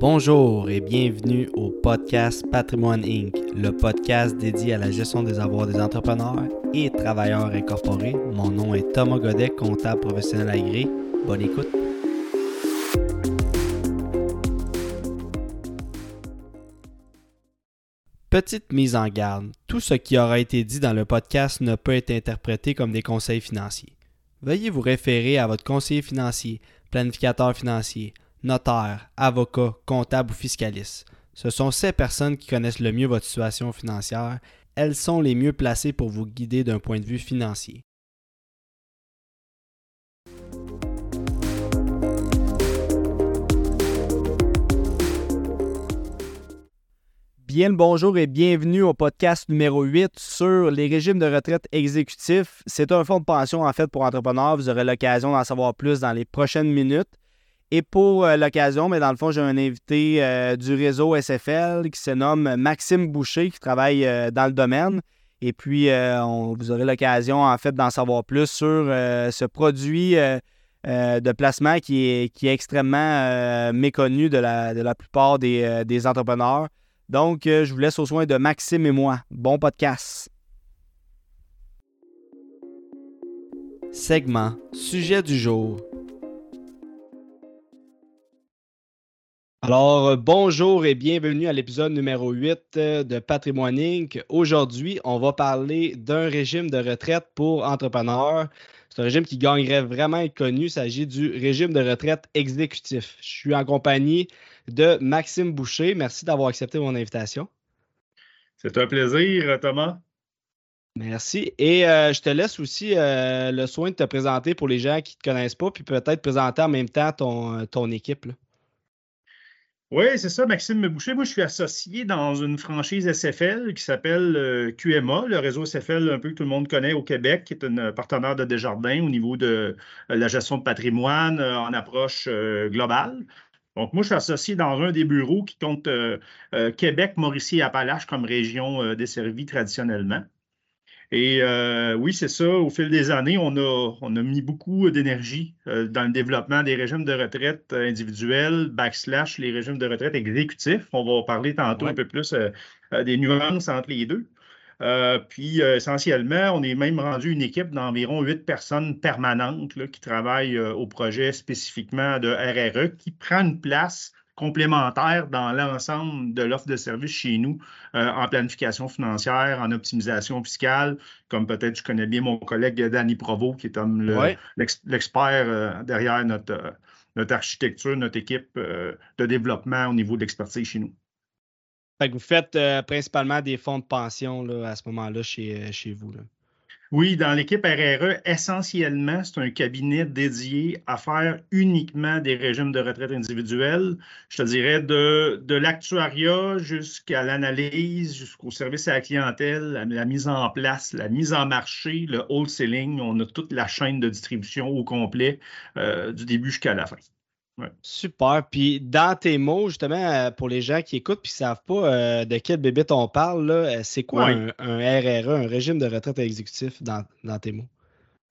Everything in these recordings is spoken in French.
Bonjour et bienvenue au podcast Patrimoine Inc., le podcast dédié à la gestion des avoirs des entrepreneurs et travailleurs incorporés. Mon nom est Thomas Godet, comptable professionnel agréé. Bonne écoute. Petite mise en garde. Tout ce qui aura été dit dans le podcast ne peut être interprété comme des conseils financiers. Veuillez vous référer à votre conseiller financier, planificateur financier, notaire, avocat, comptable ou fiscaliste. Ce sont ces personnes qui connaissent le mieux votre situation financière. Elles sont les mieux placées pour vous guider d'un point de vue financier. Bien le bonjour et bienvenue au podcast numéro 8 sur les régimes de retraite exécutifs. C'est un fonds de pension en fait pour entrepreneurs. Vous aurez l'occasion d'en savoir plus dans les prochaines minutes. Et pour euh, l'occasion, mais dans le fond, j'ai un invité euh, du réseau SFL qui se nomme Maxime Boucher, qui travaille euh, dans le domaine. Et puis, vous aurez l'occasion, en fait, d'en savoir plus sur ce produit de placement qui est, extrêmement méconnu de la, plupart des, des entrepreneurs. Donc, je vous laisse au soin de Maxime et moi. Bon podcast. Segment Sujet du jour. Alors, euh, bonjour et bienvenue à l'épisode numéro 8 euh, de Patrimoine Inc. Aujourd'hui, on va parler d'un régime de retraite pour entrepreneurs. C'est un régime qui gagnerait vraiment être connu. Il s'agit du régime de retraite exécutif. Je suis en compagnie de Maxime Boucher. Merci d'avoir accepté mon invitation. C'est un plaisir, Thomas. Merci. Et euh, je te laisse aussi le soin de te présenter pour les gens qui ne te connaissent pas, puis peut-être présenter en même temps ton, ton équipe. Oui, c'est ça, Maxime Boucher. Moi, je suis associé dans une franchise SFL qui s'appelle euh, QMA, le réseau SFL un peu que tout le monde connaît au Québec, qui est un partenaire de Desjardins au niveau de euh, la gestion de patrimoine euh, en approche globale. Donc, moi, je suis associé dans un des bureaux qui compte Québec, Mauricie et Appalaches comme région desservie traditionnellement. Et euh, oui, c'est ça. Au fil des années, on a, on a mis beaucoup d'énergie euh, dans le développement des régimes de retraite individuels, backslash les régimes de retraite exécutifs. On va parler tantôt un peu plus euh, des nuances entre les deux. puis essentiellement, on est même rendu une équipe d'environ huit personnes permanentes qui travaillent au projet spécifiquement de RRE, qui prend une place complémentaire dans l'ensemble de l'offre de services chez nous euh, en planification financière, en optimisation fiscale, comme peut-être je connais bien mon collègue Danny Provo, qui est l'expert euh, derrière notre, euh, notre architecture, notre équipe de développement au niveau d'expertise chez nous. vous faites principalement des fonds de pension à ce moment-là chez, chez vous. Oui, dans l'équipe RRE, essentiellement, c'est un cabinet dédié à faire uniquement des régimes de retraite individuels. Je te dirais de, de l'actuariat jusqu'à l'analyse, jusqu'au service à la clientèle, la, mise en place, la mise en marché, le wholesaling. On a toute la chaîne de distribution au complet euh, du début jusqu'à la fin. Super. Puis dans tes mots, justement, euh, pour les gens qui écoutent et qui ne savent pas euh, de quel bébé on parle, euh, c'est quoi un, RRE, un régime de retraite exécutif dans, tes mots?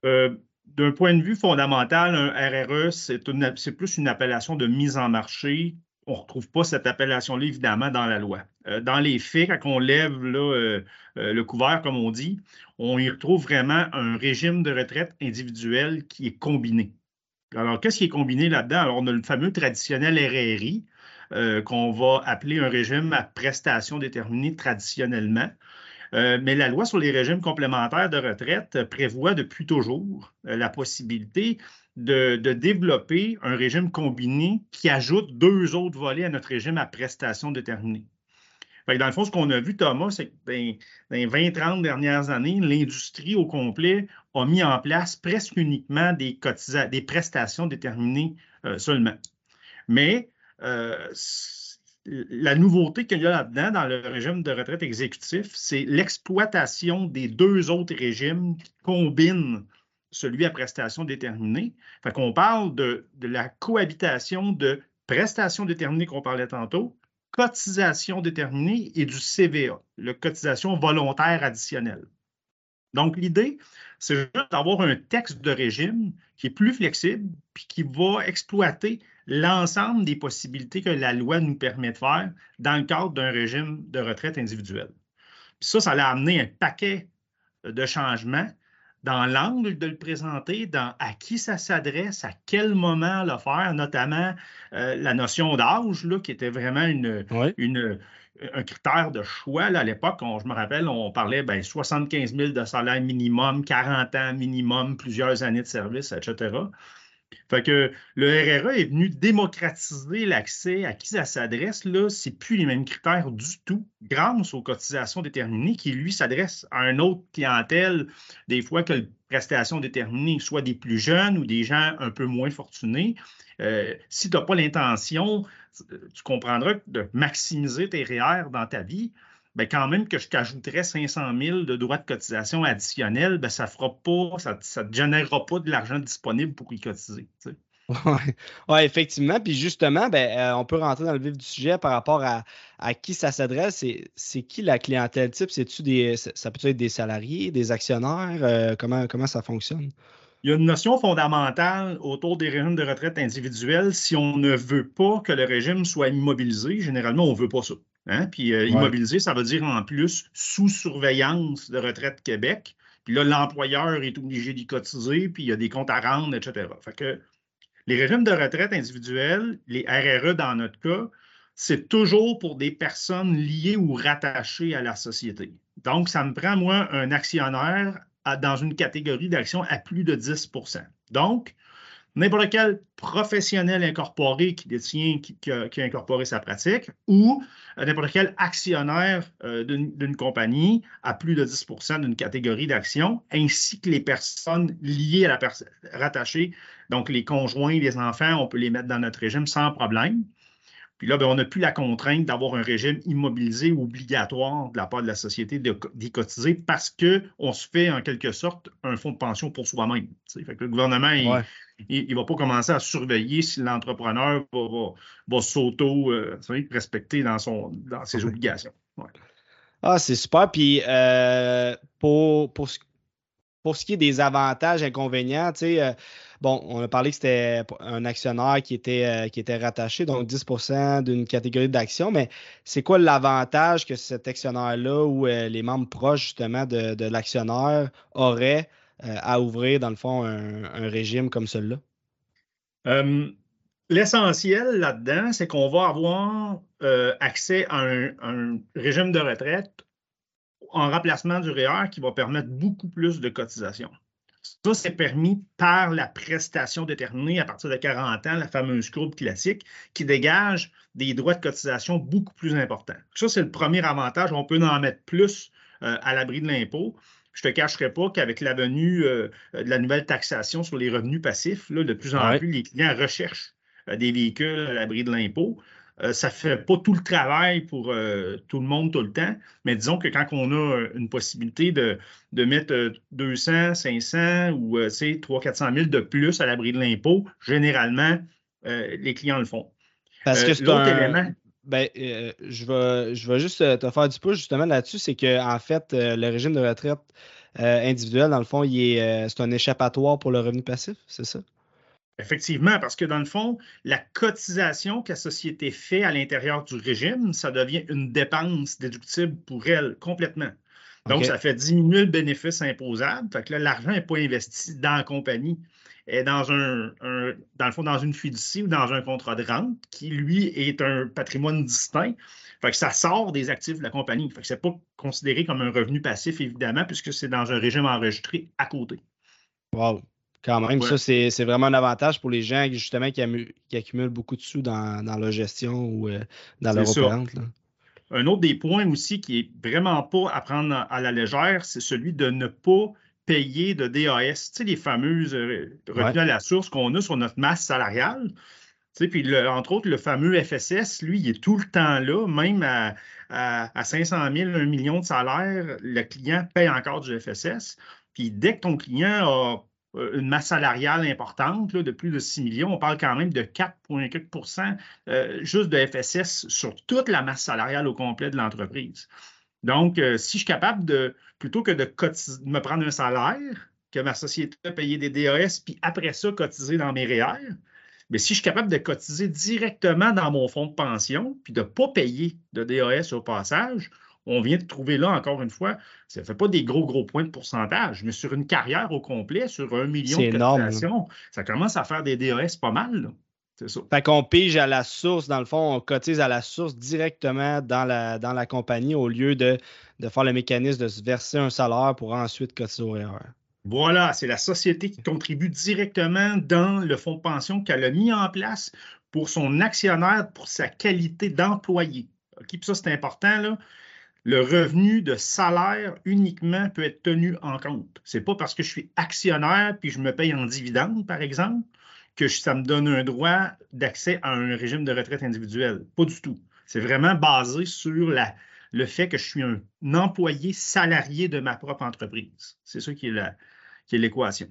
D'un point de vue fondamental, un RRE, c'est plus une appellation de mise en marché. On ne retrouve pas cette appellation-là, évidemment, dans la loi. dans les faits, quand on lève le couvert, comme on dit, on y retrouve vraiment un régime de retraite individuel qui est combiné. Alors, qu'est-ce qui est combiné là-dedans? Alors, on a le fameux traditionnel RRI, euh, qu'on va appeler un régime à prestations déterminées traditionnellement. Euh, mais la loi sur les régimes complémentaires de retraite prévoit depuis toujours euh, la possibilité de, développer un régime combiné qui ajoute deux autres volets à notre régime à prestations déterminées dans le fond, ce qu'on a vu, Thomas, c'est que dans, les 20-30 dernières années, l'industrie au complet a mis en place presque uniquement des, prestations déterminées euh, seulement. Mais euh, la nouveauté qu'il y a là-dedans, dans le régime de retraite exécutif, c'est l'exploitation des deux autres régimes qui combinent celui à prestations déterminées. Fait qu'on parle de la cohabitation de prestations déterminées qu'on parlait tantôt cotisation déterminée et du CVA, le cotisation volontaire additionnelle. Donc, l'idée, c'est juste d'avoir un texte de régime qui est plus flexible puis qui va exploiter l'ensemble des possibilités que la loi nous permet de faire dans le cadre d'un régime de retraite individuel. ça, ça a amené un paquet de changements dans l'angle de le présenter, dans à qui ça s'adresse, à quel moment le faire, notamment euh, la notion d'âge, qui était vraiment une, une, un critère de choix. à l'époque, je me rappelle, on parlait ben, 75 000 de salaire minimum, 40 ans minimum, plusieurs années de service, etc. Fait que le RRA est venu démocratiser l'accès à qui ça s'adresse. Là, c'est plus les mêmes critères du tout, grâce aux cotisations déterminées, qui lui s'adresse à un autre clientèle, des fois que la prestation déterminée soit des plus jeunes ou des gens un peu moins fortunés. Euh, si tu n'as pas l'intention, tu comprendras de maximiser tes REER dans ta vie, ben quand même que je t'ajouterais 500 000 de droits de cotisation additionnels, ben ça fera pas, ça ne générera pas de l'argent disponible pour y cotiser. Oui, ouais, effectivement. Puis justement, ben, euh, on peut rentrer dans le vif du sujet par rapport à, qui ça s'adresse. C'est qui la clientèle type? C'est-tu des, ça peut être des salariés, des actionnaires? Euh, comment, comment ça fonctionne? Il y a une notion fondamentale autour des régimes de retraite individuels. Si on ne veut pas que le régime soit immobilisé, généralement, on ne veut pas ça. Hein? Puis euh, immobilisé, ça veut dire en plus sous surveillance de Retraite Québec. Puis là, l'employeur est obligé d'y cotiser, puis il y a des comptes à rendre, etc. Fait que les régimes de retraite individuels, les RRE dans notre cas, c'est toujours pour des personnes liées ou rattachées à la société. Donc, ça me prend, moi, un actionnaire dans une catégorie d'action à plus de 10% Donc, n'importe quel professionnel incorporé qui détient, qui, a, incorporé sa pratique, ou euh, n'importe quel actionnaire euh, d'une compagnie à plus de 10% d'une catégorie d'actions, ainsi que les personnes liées à la personne rattachées, donc les conjoints, les enfants, on peut les mettre dans notre régime sans problème. Puis là, ben, on n'a plus la contrainte d'avoir un régime immobilisé obligatoire de la part de la société d'y cotiser parce qu'on se fait en quelque sorte un fonds de pension pour soi-même. Le gouvernement, il ne va pas commencer à surveiller si l'entrepreneur va, s'auto-respecter euh, dans, son, dans ses obligations. Ah, c'est super. Puis euh, pour, pour, pour, ce qui est des avantages, inconvénients, tu sais, euh, Bon, on a parlé que c'était un actionnaire qui était, euh, qui était rattaché, donc 10% d'une catégorie d'actions, mais c'est quoi l'avantage que cet actionnaire-là ou euh, les membres proches justement de, l'actionnaire auraient à ouvrir, dans le fond, un, régime comme celui-là? L'essentiel là-dedans, c'est qu'on va avoir accès à un, régime de retraite en remplacement du REER qui va permettre beaucoup plus de cotisations. Ça, c'est permis par la prestation déterminée à partir de 40 ans, la fameuse courbe classique, qui dégage des droits de cotisation beaucoup plus importants. Ça, c'est le premier avantage. On peut en mettre plus euh, à l'abri de l'impôt. Je ne te cacherai pas qu'avec la venue euh, de la nouvelle taxation sur les revenus passifs, de plus en plus, les clients recherchent euh, des véhicules à l'abri de l'impôt. Euh, ça ne fait pas tout le travail pour euh, tout le monde tout le temps, mais disons que quand on a euh, une possibilité de, de mettre 200, 500 ou 300, 400 000 de plus à l'abri de l'impôt, généralement, les clients le font. Parce que c'est un... élément. Ben, je, vais, je vais juste te faire du pouce justement là-dessus, c'est qu'en en fait, le régime de retraite individuel, dans le fond, c'est un échappatoire pour le revenu passif, c'est ça? Effectivement, parce que dans le fond, la cotisation que la société fait à l'intérieur du régime, ça devient une dépense déductible pour elle complètement. Donc, ça fait diminuer le bénéfice imposable. Fait que là, l'argent n'est pas investi dans la compagnie. est dans un, dans le fond, dans une fiducie ou dans un contrat de rente qui, lui, est un patrimoine distinct. Fait que ça sort des actifs de la compagnie. Fait que c'est pas considéré comme un revenu passif, évidemment, puisque c'est dans un régime enregistré à côté. Wow. Quand même, ça, c'est vraiment un avantage pour les gens justement qui, accumulent beaucoup de sous dans, leur gestion ou euh, dans leur opérante. Un autre des points aussi qui est vraiment pas à prendre à la légère, c'est celui de ne pas payer de DAS. Tu sais, les fameuses euh, retenues à la source qu'on a sur notre masse salariale. Tu sais, puis, entre autres, le fameux FSS, lui, il est tout le temps là, même à, à, 500 000, 1 million de salaire, le client paye encore du FSS. Puis dès que ton client a une masse salariale importante de plus de 6 millions. On parle quand même de 4,4% euh, juste de FSS sur toute la masse salariale au complet de l'entreprise. Donc, euh, si je suis capable de, plutôt que de, me prendre un salaire, que ma société a payé des DAS, puis après ça, cotiser dans mes REER, Mais si je suis capable de cotiser directement dans mon fonds de pension, puis de ne pas payer de DAS au passage, on vient de trouver là, encore une fois, ça ne fait pas des gros, gros points de pourcentage, mais sur une carrière au complet, sur un million de cotisations, ça commence à faire des DAS pas mal. C'est ça. Fait qu'on pige à la source, dans le fond, on cotise à la source directement dans la, dans la compagnie au lieu de, de faire le mécanisme de se verser un salaire pour ensuite cotiser au REER. Voilà, c'est la société qui contribue directement dans le fonds de pension qu'elle a mis en place pour son actionnaire, pour sa qualité d'employé. Puis ça, c'est important. Là. Le revenu de salaire uniquement peut être tenu en compte. Ce n'est pas parce que je suis actionnaire puis je me paye en dividende, par exemple, que ça me donne un droit d'accès à un régime de retraite individuel. Pas du tout. C'est vraiment basé sur le fait que je suis un employé salarié de ma propre entreprise. C'est ça qui est l'équation.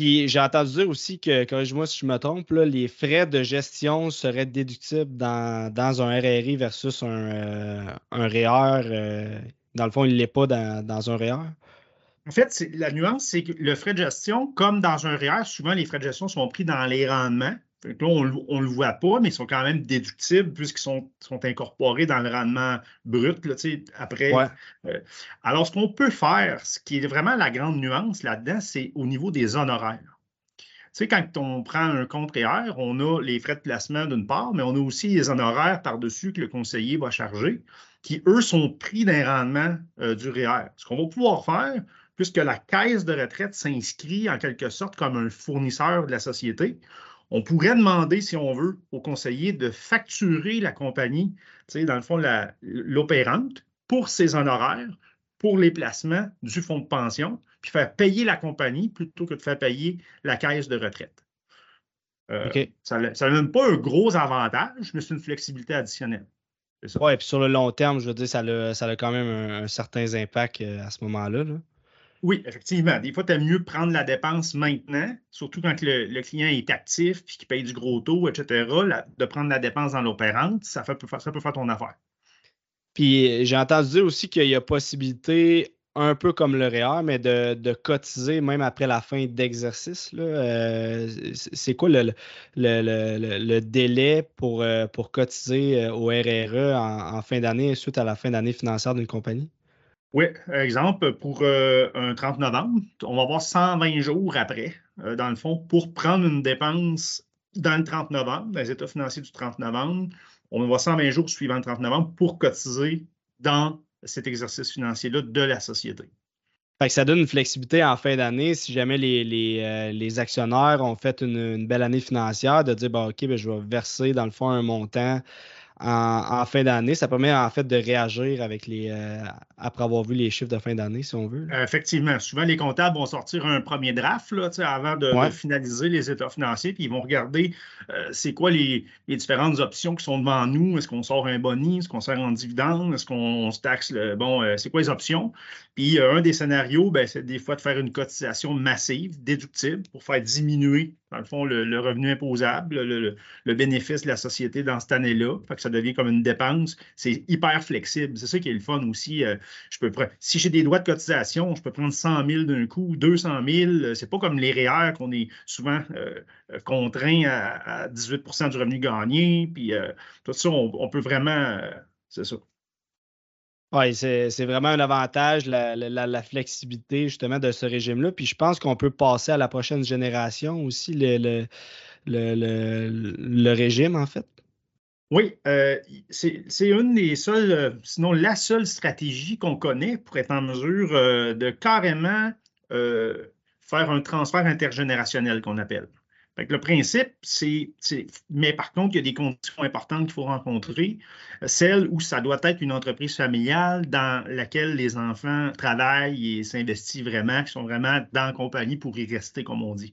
J'ai entendu dire aussi que, corrige-moi si je me trompe, les frais de gestion seraient déductibles dans, un RRI versus un, euh, REER. Euh, dans le fond, il ne l'est pas dans, un REER. En fait, la nuance, c'est que le frais de gestion, comme dans un REER, souvent les frais de gestion sont pris dans les rendements là, on ne le voit pas, mais ils sont quand même déductibles puisqu'ils sont, sont, incorporés dans le rendement brut là, après. Euh, alors, ce qu'on peut faire, ce qui est vraiment la grande nuance là-dedans, c'est au niveau des honoraires. Tu sais, quand on prend un compte REER, on a les frais de placement d'une part, mais on a aussi les honoraires par-dessus que le conseiller va charger, qui, eux, sont pris d'un rendement euh, du REER. Ce qu'on va pouvoir faire, puisque la caisse de retraite s'inscrit en quelque sorte comme un fournisseur de la société, on pourrait demander, si on veut, au conseiller de facturer la compagnie, dans le fond, l'opérante, pour ses honoraires, pour les placements du fonds de pension, puis faire payer la compagnie plutôt que de faire payer la caisse de retraite. Euh, ça ne donne pas un gros avantage, mais c'est une flexibilité additionnelle. Oui, et puis sur le long terme, je veux dire, ça a, ça a quand même un, certain impact euh, à ce moment-là. Là. Oui, effectivement. Des fois, tu as mieux prendre la dépense maintenant, surtout quand le, client est actif puis qu'il paye du gros taux, etc., de prendre la dépense dans l'opérante, ça, peut faire ton affaire. Puis j'ai entendu dire aussi qu'il y a possibilité, un peu comme le REER, mais de, cotiser même après la fin d'exercice. Euh, c'est quoi le, délai pour, euh, cotiser euh, au RRE en fin d'année suite à la fin d'année financière d'une compagnie? Oui, exemple, pour euh, un 30 novembre, on va avoir 120 jours après, euh, dans le fond, pour prendre une dépense dans le 30 novembre, dans les états financiers du 30 novembre. On va avoir 120 jours suivant le 30 novembre pour cotiser dans cet exercice financier-là de la société. ça donne une flexibilité en fin d'année si jamais les, euh, actionnaires ont fait une, belle année financière, de dire OK, ben, je vais verser dans le fond un montant en, fin d'année. Ça permet en fait de réagir avec les euh, après avoir vu les chiffres de fin d'année, si on veut. Effectivement. Souvent, les comptables vont sortir un premier draft là, avant de, finaliser les états financiers, puis ils vont regarder euh, c'est quoi les, différentes options qui sont devant nous. Est-ce qu'on sort un boni? Est-ce qu'on sort en dividende? Est-ce qu'on se taxe le. Bon, euh, c'est quoi les options? Puis un des scénarios, ben, c'est des fois de faire une cotisation massive, déductible, pour faire diminuer dans le fond, le, revenu imposable, le, bénéfice de la société dans cette année-là. Que ça devient comme une dépense. C'est hyper flexible. C'est ça qui est le fun aussi. Euh, je peux si j'ai des droits de cotisation, je peux prendre 100 000 d'un coup, 200 000. C'est pas comme les REER qu'on est souvent euh, contraint à, 18% du revenu gagné. Puis euh, tout ça, on peut vraiment. c'est ça. Oui, c'est vraiment un avantage, la, flexibilité justement de ce régime-là. Puis je pense qu'on peut passer à la prochaine génération aussi, le, le, régime, en fait. Oui, euh, c'est une des seules, euh, sinon la seule stratégie qu'on connaît pour être en mesure euh, de carrément faire un transfert intergénérationnel qu'on appelle le principe, c'est, mais par contre, il y a des conditions importantes qu'il faut rencontrer. Celle où ça doit être une entreprise familiale dans laquelle les enfants travaillent et s'investissent vraiment, qui sont vraiment dans la compagnie pour y rester, comme on dit.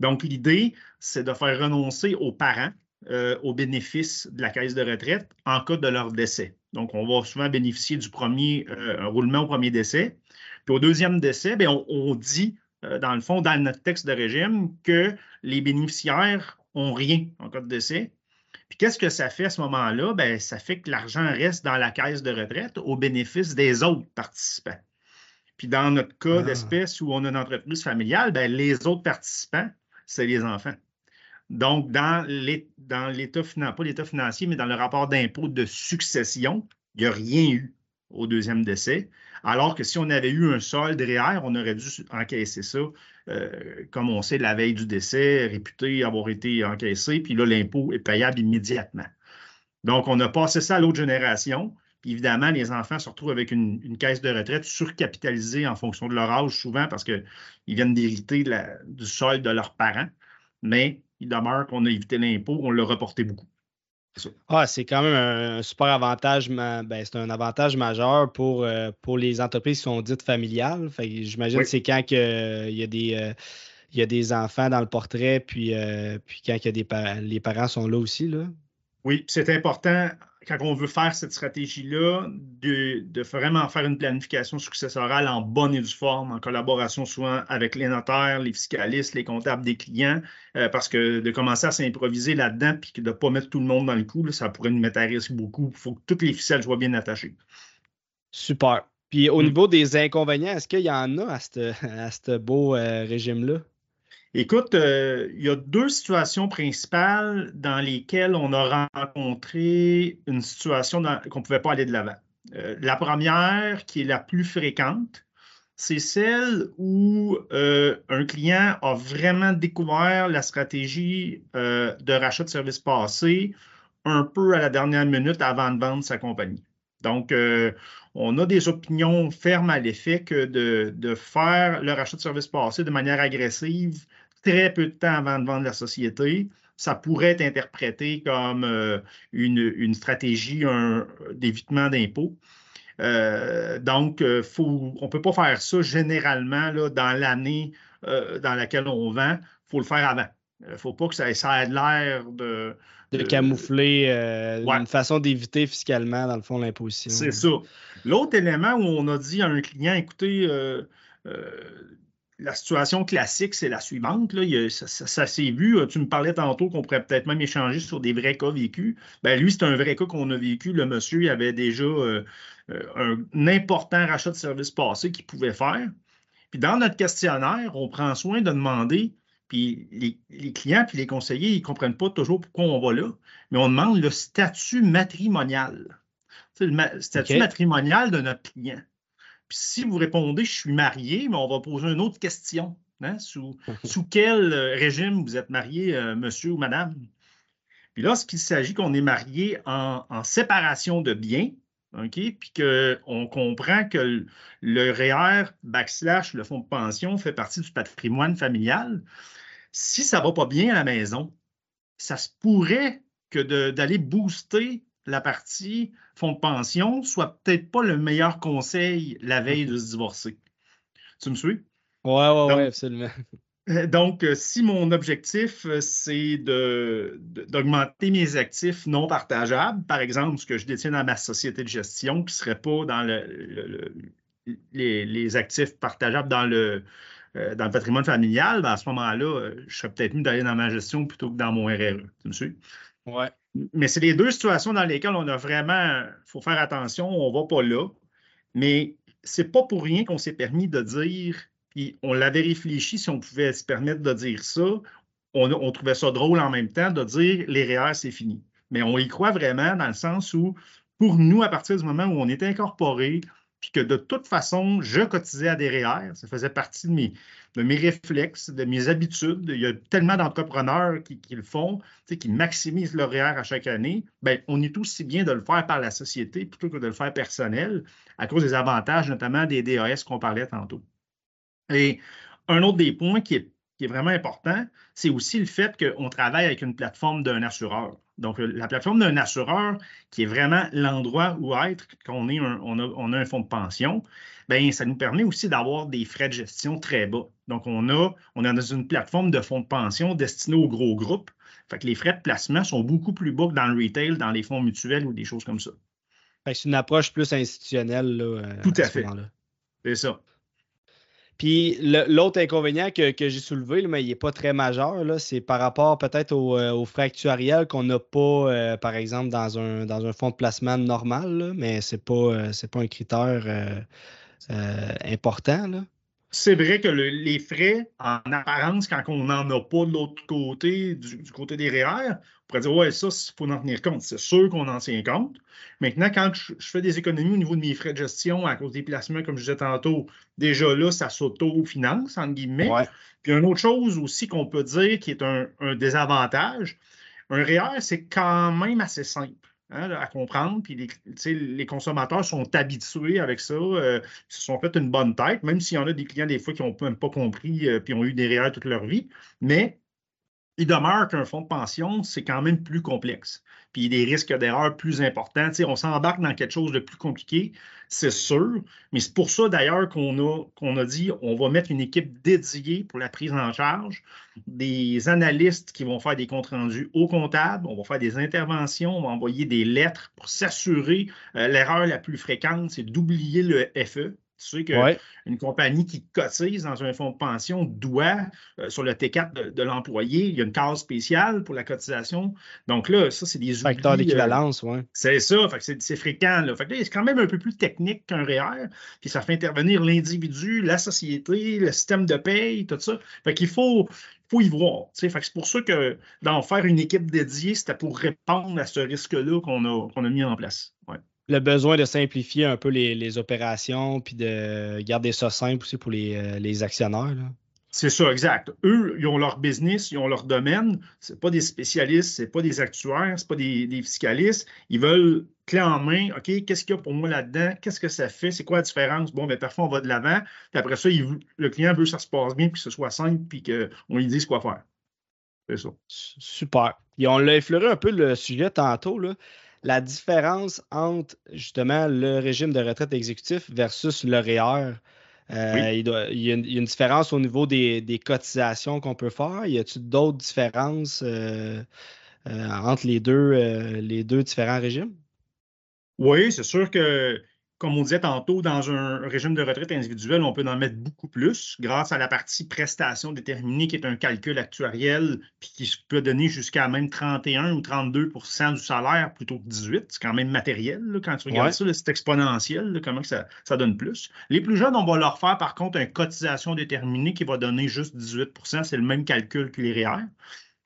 Donc, l'idée, c'est de faire renoncer aux parents euh, aux bénéfices de la caisse de retraite en cas de leur décès. Donc, on va souvent bénéficier du premier euh, roulement au premier décès. Puis au deuxième décès, bien, on dit dans le fond, dans notre texte de régime, que les bénéficiaires n'ont rien en cas de décès. Puis qu'est-ce que ça fait à ce moment-là? Ben, ça fait que l'argent reste dans la caisse de retraite au bénéfice des autres participants. Puis dans notre cas ah. d'espèce où on a une entreprise familiale, ben, les autres participants, c'est les enfants. Donc, dans l'État financier, pas l'État financier, mais dans le rapport d'impôt de succession, il n'y a rien eu au deuxième décès. Alors que si on avait eu un solde REER, on aurait dû encaisser ça, euh, comme on sait, la veille du décès, réputé avoir été encaissé, puis là, l'impôt est payable immédiatement. Donc, on a passé ça à l'autre génération. Puis évidemment, les enfants se retrouvent avec une, caisse de retraite surcapitalisée en fonction de leur âge, souvent parce qu'ils viennent d'hériter du solde de leurs parents. Mais il demeure qu'on a évité l'impôt, on l'a reporté beaucoup. Ah, c'est quand même un, super avantage. Ben, c'est un avantage majeur pour, euh, pour les entreprises qui sont dites familiales. J'imagine que c'est quand il y a des. Euh, il y a des enfants dans le portrait, puis, euh, puis quand il y a des les parents sont là aussi. Là. Oui, c'est important quand on veut faire cette stratégie-là, de, vraiment faire une planification successorale en bonne et due forme, en collaboration souvent avec les notaires, les fiscalistes, les comptables des clients, euh, parce que de commencer à s'improviser là-dedans puis de ne pas mettre tout le monde dans le coup, ça pourrait nous mettre à risque beaucoup. Il faut que toutes les ficelles soient bien attachées. Super. Puis au mm. niveau des inconvénients, est-ce qu'il y en a à ce beau euh, régime-là? Écoute, euh, il y a deux situations principales dans lesquelles on a rencontré une situation qu'on ne pouvait pas aller de l'avant. Euh, la première, qui est la plus fréquente, c'est celle où euh, un client a vraiment découvert la stratégie de rachat de services passés un peu à la dernière minute avant de vendre sa compagnie. Donc, on a des opinions fermes à l'effet que de, de, faire le rachat de services passés de manière agressive très peu de temps avant de vendre la société, ça pourrait être interprété comme euh, une, stratégie d'évitement d'impôts. Euh, donc, euh, faut, on ne peut pas faire ça généralement là, dans l'année dans laquelle on vend. Il faut le faire avant. Il ne faut pas que ça, ait l'air de, de, camoufler une façon d'éviter fiscalement, dans le fond, l'imposition. C'est ça. L'autre élément où on a dit à un client, écoutez, la situation classique, c'est la suivante. Là. ça, s'est vu. Tu me parlais tantôt qu'on pourrait peut-être même échanger sur des vrais cas vécus. Ben, lui, c'est un vrai cas qu'on a vécu. Le monsieur, il avait déjà euh, euh, un important rachat de services passés qu'il pouvait faire. Puis dans notre questionnaire, on prend soin de demander, puis les, clients puis les conseillers, ils ne comprennent pas toujours pourquoi on va là, mais on demande le statut matrimonial. le statut matrimonial de notre client si vous répondez je suis marié, mais on va poser une autre question. Hein, sous, quel euh, régime vous êtes marié, euh, monsieur ou madame? Puis lorsqu'il s'agit qu'on est marié en, séparation de biens, OK, puis qu'on comprend que le, REER backslash le fonds de pension fait partie du patrimoine familial, si ça ne va pas bien à la maison, ça se pourrait que d'aller booster la partie fonds de pension soit peut-être pas le meilleur conseil la veille de se divorcer. Tu me suis? Oui, oui, oui, absolument. Euh, donc, euh, si mon objectif, euh, c'est d'augmenter mes actifs non partageables, par exemple, ce que je détiens dans ma société de gestion, qui ne serait pas dans le, les, actifs partageables dans le, dans le patrimoine familial, ben, à ce moment-là, je serais peut-être mieux d'aller dans ma gestion plutôt que dans mon RRE. Tu me suis? Oui. Mais c'est les deux situations dans lesquelles on a vraiment, il faut faire attention, on ne va pas là. Mais c'est pas pour rien qu'on s'est permis de dire, puis on l'avait réfléchi si on pouvait se permettre de dire ça. On, trouvait ça drôle en même temps de dire les REER, c'est fini. Mais on y croit vraiment dans le sens où, pour nous, à partir du moment où on est incorporé, puis que de toute façon, je cotisais à des REER. Ça faisait partie de mes, réflexes, de mes habitudes. Il y a tellement d'entrepreneurs qui, le font, qui maximisent leur REER à chaque année. Bien, on est aussi bien de le faire par la société plutôt que de le faire personnel, à cause des avantages, notamment des DAS qu'on parlait tantôt. Et un autre des points qui qui est vraiment important, c'est aussi le fait qu'on travaille avec une plateforme d'un assureur. Donc, euh, la plateforme d'un assureur, qui est vraiment l'endroit où être quand on, est on, a, un fonds de pension, bien, ça nous permet aussi d'avoir des frais de gestion très bas. Donc, on, a, on est dans une plateforme de fonds de pension destinée aux gros groupes. Fait que les frais de placement sont beaucoup plus bas que dans le retail, dans les fonds mutuels ou des choses comme ça. C'est une approche plus institutionnelle. Là, euh, Tout à, fait. C'est ça. Puis l'autre inconvénient que, j'ai soulevé, mais il n'est pas très majeur, c'est par rapport peut-être aux euh, au qu'on n'a pas, euh, par exemple, dans un, dans un fonds de placement normal, mais ce n'est pas, euh, pas un critère important. C'est vrai que les frais, en apparence, quand on n'en a pas de l'autre côté, du, côté des REER, on pourrait dire, ouais, ça, il faut en tenir compte. C'est sûr qu'on en tient compte. Maintenant, quand je, fais des économies au niveau de mes frais de gestion à cause des placements, comme je disais tantôt, déjà là, ça s'auto-finance, entre guillemets. Puis une autre chose aussi qu'on peut dire qui est un, un désavantage, un REER, c'est quand même assez simple. Hein, à comprendre. Puis les, les, consommateurs sont habitués avec ça, euh, ils se sont fait une bonne tête, même s'il y en a des clients des fois qui n'ont même pas compris euh, puis ont eu des réels toute leur vie. Mais il demeure qu'un fonds de pension, c'est quand même plus complexe. Puis des risques d'erreur plus importants. on s'embarque dans quelque chose de plus compliqué, c'est sûr. Mais c'est pour ça d'ailleurs qu'on a, qu'on a dit on va mettre une équipe dédiée pour la prise en charge, des analystes qui vont faire des comptes rendus au comptable, on va faire des interventions, on va envoyer des lettres pour s'assurer. Euh, l'erreur la plus fréquente, c'est d'oublier le FE, tu sais qu'une compagnie qui cotise dans un fonds de pension doit, euh, sur le T4 de, l'employé, il y a une case spéciale pour la cotisation. Donc là, ça, c'est des Facteur euh, d'équivalence, oui. C'est ça, c'est fréquent. Là. Fait que c'est quand même un peu plus technique qu'un REER, puis ça fait intervenir l'individu, la société, le système de paye, tout ça. Fait qu'il faut, faut y voir. c'est pour ça que d'en faire une équipe dédiée, c'était pour répondre à ce risque-là qu'on a, qu'on a mis en place. Ouais le besoin de simplifier un peu les, opérations, puis de garder ça simple aussi pour les, euh, actionnaires. C'est ça, exact. Eux, ils ont leur business, ils ont leur domaine. Ce pas des spécialistes, ce pas des actuaires, ce pas des, fiscalistes. Ils veulent clé en main, OK, qu'est-ce qu'il y a pour moi là-dedans? Qu'est-ce que ça fait? C'est quoi la différence? Bon, bien, parfois, on va de l'avant. Puis après ça, le client veut que ça se passe bien, puis que ce soit simple, puis qu'on lui dise quoi faire. C'est ça. Super. Et on l'a effleuré un peu le sujet tantôt. Là la différence entre justement le régime de retraite exécutif versus le REER. Euh, il, y a une, différence au niveau des, cotisations qu'on peut faire. Y a-t-il d'autres différences euh, euh, entre les deux, les deux différents régimes? Oui, c'est sûr que comme on disait tantôt, dans un régime de retraite individuel, on peut en mettre beaucoup plus grâce à la partie prestation déterminée qui est un calcul actuariel puis qui peut donner jusqu'à même 31 ou 32% du salaire plutôt que 18. C'est quand même matériel. quand tu regardes ça, c'est exponentiel, comment ça, ça, donne plus. Les plus jeunes, on va leur faire par contre une cotisation déterminée qui va donner juste 18% C'est le même calcul que les REER.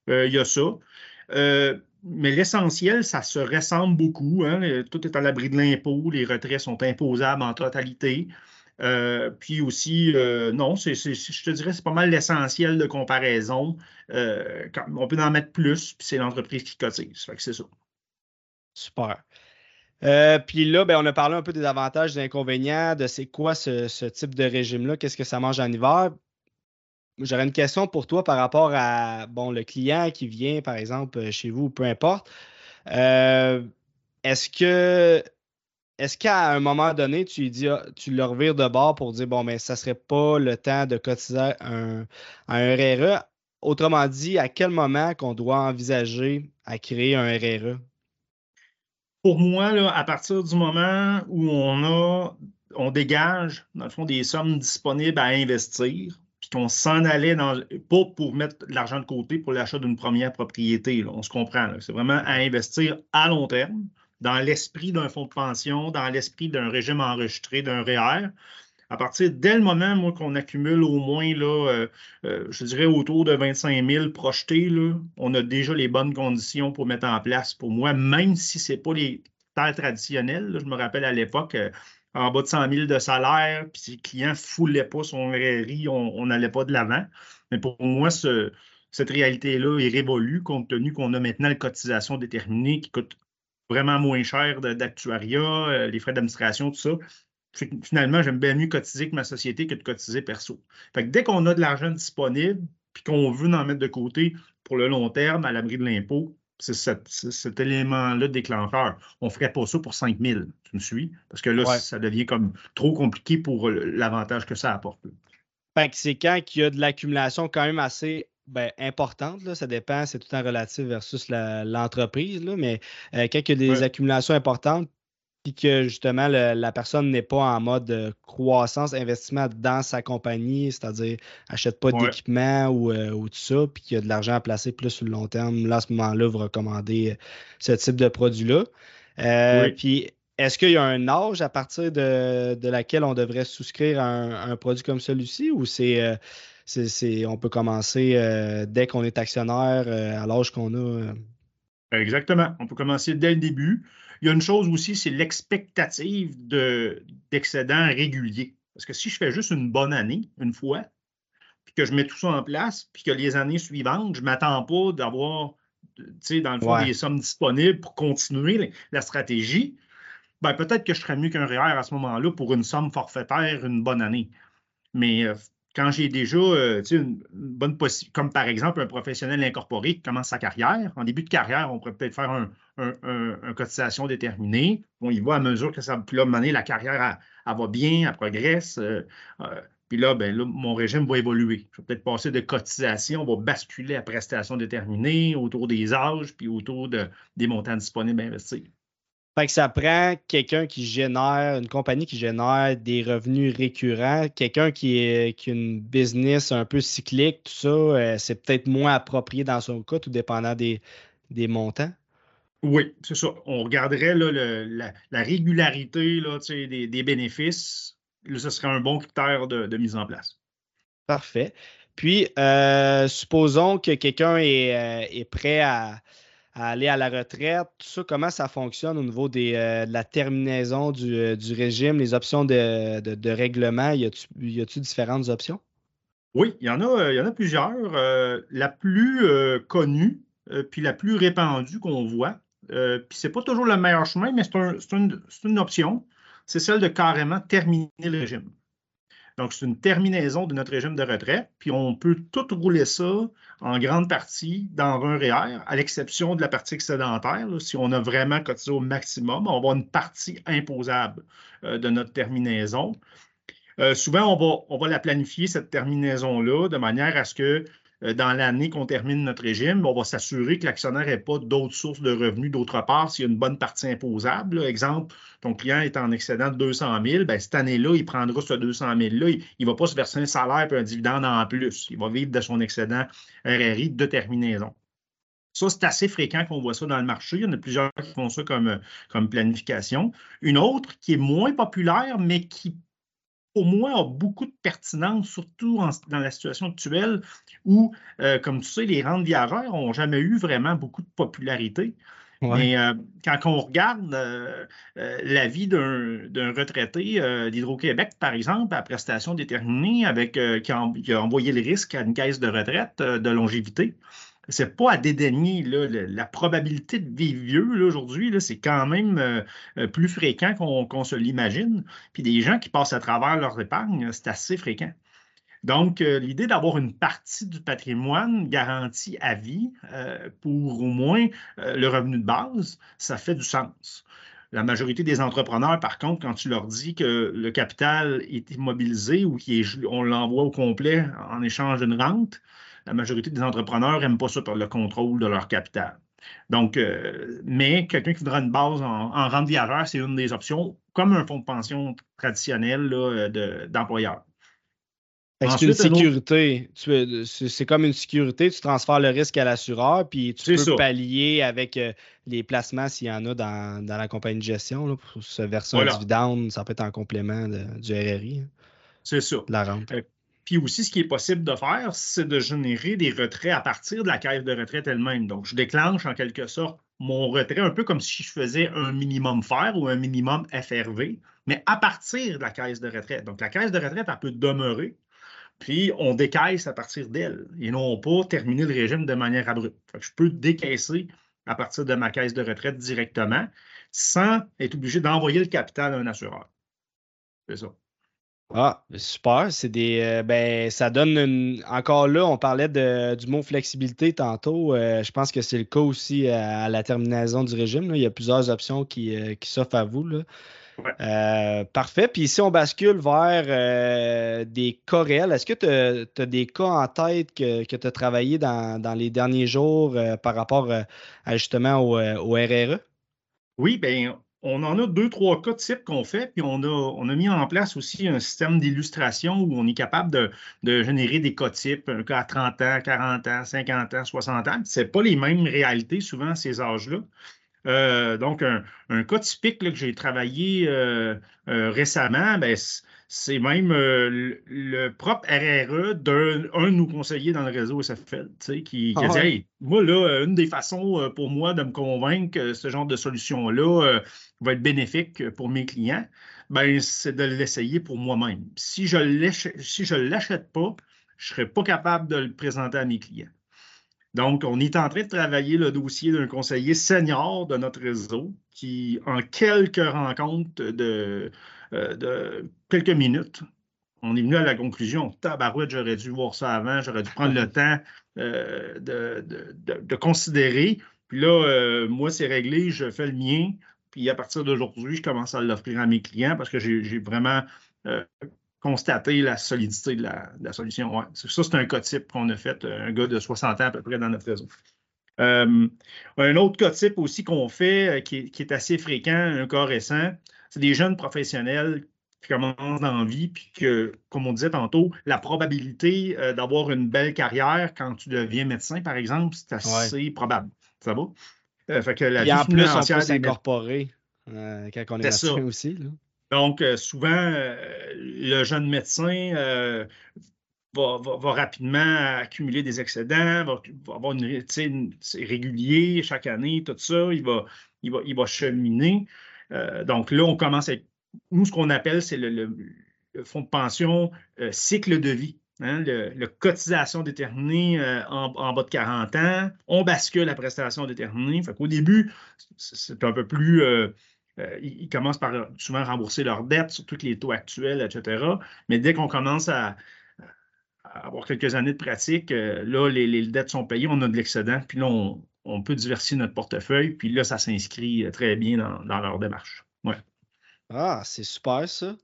Euh, il y a ça. Euh, mais l'essentiel, ça se ressemble beaucoup. Hein. Tout est à l'abri de l'impôt. Les retraits sont imposables en totalité. Euh, puis aussi, euh, non, je te dirais, c'est pas mal l'essentiel de comparaison. Euh, on peut en mettre plus, puis c'est l'entreprise qui cotise. Que c'est ça. Super. puis là, ben, on a parlé un peu des avantages, des inconvénients, de c'est quoi ce type de régime-là, qu'est-ce que ça mange en hiver. J'aurais une question pour toi par rapport à bon, le client qui vient, par exemple, chez vous, peu importe. Euh, est-ce que est-ce qu'à un moment donné, tu dis, ah, tu le revires de bord pour dire bon, mais ça ne serait pas le temps de cotiser un, un RRE? Autrement dit, à quel moment qu'on doit envisager à créer un RRE? Pour moi, là, à partir du moment où on a on dégage, dans le fond, des sommes disponibles à investir, qu'on s'en allait pas pour mettre l'argent de côté pour l'achat d'une première propriété. on se comprend. C'est vraiment à investir à long terme, dans l'esprit d'un fonds de pension, dans l'esprit d'un régime enregistré, d'un REER. À partir dès le moment, moi, qu'on accumule au moins, là, euh, euh, je dirais autour de 25 000 projetés, là, on a déjà les bonnes conditions pour mettre en place. Pour moi, même si ce n'est pas les terres traditionnelles, je me rappelle à l'époque, euh, en bas de 100 000 de salaire, puis si le client ne foulait pas son RRI, on n'allait pas de l'avant. Mais pour moi, cette réalité-là est révolue compte tenu qu'on a maintenant la cotisation déterminée qui coûte vraiment moins cher d'actuariat, euh, les frais d'administration, tout ça. Finalement, j'aime bien mieux cotiser que ma société que de cotiser perso. Fait dès qu'on a de l'argent disponible, puis qu'on veut en mettre de côté pour le long terme à l'abri de l'impôt, c'est cet, élément-là déclencheur. On ne ferait pas ça pour 5 000, tu me suis? Parce que là, ça devient comme trop compliqué pour l'avantage que ça apporte. c'est quand il y a de l'accumulation quand même assez ben, importante, là, ça dépend, c'est tout en relatif versus l'entreprise, mais euh, quand il y a des accumulations importantes, puis que justement la personne n'est pas en mode croissance, investissement dans sa compagnie, c'est-à-dire achète pas d'équipement euh, ou, tout ça, puis qu'il y a de l'argent à placer plus sur le long terme, là, à ce moment-là, vous recommandez euh, ce type de produit-là. Euh, puis est-ce qu'il y a un âge à partir de, laquelle on devrait souscrire à un, produit comme celui-ci ou c'est, on peut commencer dès qu'on est actionnaire à l'âge qu'on a? Exactement. On peut commencer dès le début. Il y a une chose aussi, c'est l'expectative d'excédent régulier. Parce que si je fais juste une bonne année, une fois, puis que je mets tout ça en place, puis que les années suivantes, je ne m'attends pas d'avoir, dans le fond, des sommes disponibles pour continuer la stratégie, ben, peut-être que je serais mieux qu'un REER à ce moment-là pour une somme forfaitaire une bonne année. Mais euh, quand j'ai déjà euh, une, bonne possibilité, comme par exemple un professionnel incorporé qui commence sa carrière, en début de carrière, on pourrait peut-être faire un, cotisation déterminée. On y va à mesure que ça. Puis là, à la carrière, elle, va bien, elle progresse. Euh, euh, puis là, ben, là, mon régime va évoluer. Je vais peut-être passer de cotisation, on va basculer à prestation déterminée autour des âges, puis autour de, des montants disponibles à investir. Fait que ça prend quelqu'un qui génère, une compagnie qui génère des revenus récurrents, quelqu'un qui, est, qui a une business un peu cyclique, tout ça, euh, c'est peut-être moins approprié dans son cas, tout dépendant des, des montants. Oui, c'est ça. On regarderait la, régularité là, des, des, bénéfices. ce serait un bon critère de, mise en place. Parfait. Puis, euh, supposons que quelqu'un est, euh, est, prêt à, aller à la retraite, tout ça, comment ça fonctionne au niveau euh, de la terminaison du, euh, régime, les options de, règlement? Y a-t-il différentes options? Oui, il y en a, a plusieurs. Euh, la plus connue, puis la plus répandue qu'on voit, puis c'est pas toujours le meilleur chemin, mais c'est une option, c'est celle de carrément terminer le régime. Donc, c'est une terminaison de notre régime de retraite, puis on peut tout rouler ça en grande partie dans un REER, à l'exception de la partie excédentaire. si on a vraiment cotisé au maximum, on va avoir une partie imposable euh, de notre terminaison. Euh, souvent, on va, on va la planifier, cette terminaison-là, de manière à ce que dans l'année qu'on termine notre régime, on va s'assurer que l'actionnaire n'ait pas d'autres sources de revenus d'autre part s'il y a une bonne partie imposable. Exemple, ton client est en excédent de 200 000, bien, cette année-là, il prendra ce 200 000-là. Il ne va pas se verser un salaire et un dividende en plus. Il va vivre de son excédent RRI de terminaison. Ça, c'est assez fréquent qu'on voit ça dans le marché. Il y en a plusieurs qui font ça comme, comme planification. Une autre qui est moins populaire, mais qui au moins, a beaucoup de pertinence, surtout dans la situation actuelle où, euh, comme tu sais, les rentes viagères n'ont jamais eu vraiment beaucoup de popularité. Mais euh, quand on regarde euh, la vie d'un retraité d'Hydro-Québec, par exemple, à prestation déterminée, avec, qui a, envoyé le risque à une caisse de retraite de longévité, c'est pas à dédaigner. la probabilité de vivre vieux aujourd'hui, c'est quand même euh, euh, plus fréquent qu'on se l'imagine. Puis des gens qui passent à travers leur épargne, c'est assez fréquent. Donc, euh, l'idée d'avoir une partie du patrimoine garantie à vie pour au moins le revenu de base, ça fait du sens. La majorité des entrepreneurs, par contre, quand tu leur dis que le capital est immobilisé ou qu'on l'envoie au complet en échange d'une rente, la majorité des entrepreneurs n'aiment pas ça par le contrôle de leur capital. Donc, euh, mais quelqu'un qui voudra une base en, rente viagère, c'est une des options, comme un fonds de pension traditionnel d'employeur. c'est une sécurité. C'est comme une sécurité. Tu transfères le risque à l'assureur, puis tu peux pallier avec euh, les placements s'il y en a dans, la compagnie de gestion pour se verser un dividende. Ça peut être en complément du RRI. Hein. C'est ça. la rente. Euh, puis aussi, ce qui est possible de faire, c'est de générer des retraits à partir de la caisse de retraite elle-même. Donc, je déclenche en quelque sorte mon retrait un peu comme si je faisais un minimum FER ou un minimum FRV, mais à partir de la caisse de retraite. Donc, la caisse de retraite, elle peut demeurer, puis on décaisse à partir d'elle et non pas terminer le régime de manière abrupte. je peux décaisser à partir de ma caisse de retraite directement sans être obligé d'envoyer le capital à un assureur. C'est ça. Ah, super. C'est des. Euh, ben, ça donne une. Encore là, on parlait de, du mot flexibilité tantôt. Euh, je pense que c'est le cas aussi à, la terminaison du régime. Il y a plusieurs options qui, euh, qui s'offrent à vous. parfait. Puis ici, on bascule vers des cas réels. Est-ce que tu as, des cas en tête que, que tu as travaillé dans, les derniers jours par rapport à, justement au, au RRE? Oui, bien, on en a deux, trois cas types qu'on fait, puis on a, on a mis en place aussi un système d'illustration où on est capable de, générer des cas types, un cas à 30 ans, 40 ans, 50 ans, 60 ans. Ce pas les mêmes réalités souvent à ces âges-là. donc, un, cas typique que j'ai travaillé récemment, ben, c'est même le, propre RRE d'un de nos conseillers dans le réseau SFL, qui, qui a ah dit moi, là, une des façons pour moi de me convaincre que ce genre de solution-là va être bénéfique pour mes clients, ben, c'est de l'essayer pour moi-même. Si je ne si l'achète pas, je ne serais pas capable de le présenter à mes clients. Donc, on est en train de travailler le dossier d'un conseiller senior de notre réseau qui, en quelques rencontres de, euh, de quelques minutes, on est venu à la conclusion, tabarouette, j'aurais dû voir ça avant, j'aurais dû prendre le temps euh, de, considérer. Puis là, euh, moi, c'est réglé, je fais le mien. Puis à partir d'aujourd'hui, je commence à l'offrir à mes clients parce que j'ai vraiment constater la solidité de la, solution. Ça, c'est un cas type qu'on a fait, un gars de 60 ans à peu près dans notre réseau. Euh, un autre cas type aussi qu'on fait, euh, qui est, assez fréquent, un cas récent, c'est des jeunes professionnels qui commencent dans la vie, puis que, comme on disait tantôt, la probabilité euh, d'avoir une belle carrière quand tu deviens médecin, par exemple, c'est assez probable. Ça va? fait que la vie en plus, on peut s'incorporer quand on est médecin aussi. Là. Donc, euh, souvent, euh, le jeune médecin euh, va, rapidement accumuler des excédents, va, avoir une, c'est régulier chaque année, tout ça, il va, il va, il va cheminer. Donc là, on commence à. Nous, ce qu'on appelle, c'est le, fonds de pension cycle de vie. Hein, le, cotisation déterminée en, bas de 40 ans, on bascule la prestation déterminée. Fait qu'au début, c'est un peu plus euh, ils, commencent par euh, souvent rembourser leurs dettes, surtout les taux actuels, etc. Mais dès qu'on commence à, avoir quelques années de pratique, euh, là, les, dettes sont payées, on a de l'excédent, puis là, on, peut diversifier notre portefeuille, puis là, ça s'inscrit très bien dans, leur démarche. Ouais. Ah, c'est super ça.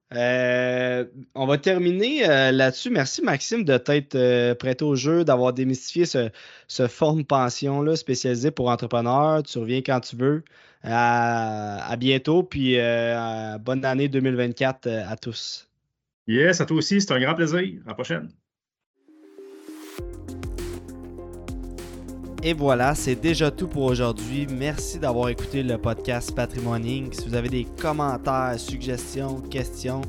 on va terminer là-dessus. Merci Maxime de t'être prêté au jeu, d'avoir démystifié ce, ce fonds de pension-là spécialisé pour entrepreneurs. Tu reviens quand tu veux. À, bientôt, puis euh, bonne année 2024 euh, à tous. Yes, à toi aussi, c'est un grand plaisir. À la prochaine. Et voilà, c'est déjà tout pour aujourd'hui. Merci d'avoir écouté le podcast Patrimoine Si vous avez des commentaires, suggestions, questions,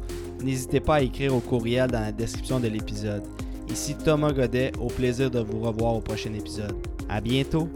n'hésitez pas à écrire au courriel dans la description de l'épisode. Ici Thomas Godet, au plaisir de vous revoir au prochain épisode. À bientôt!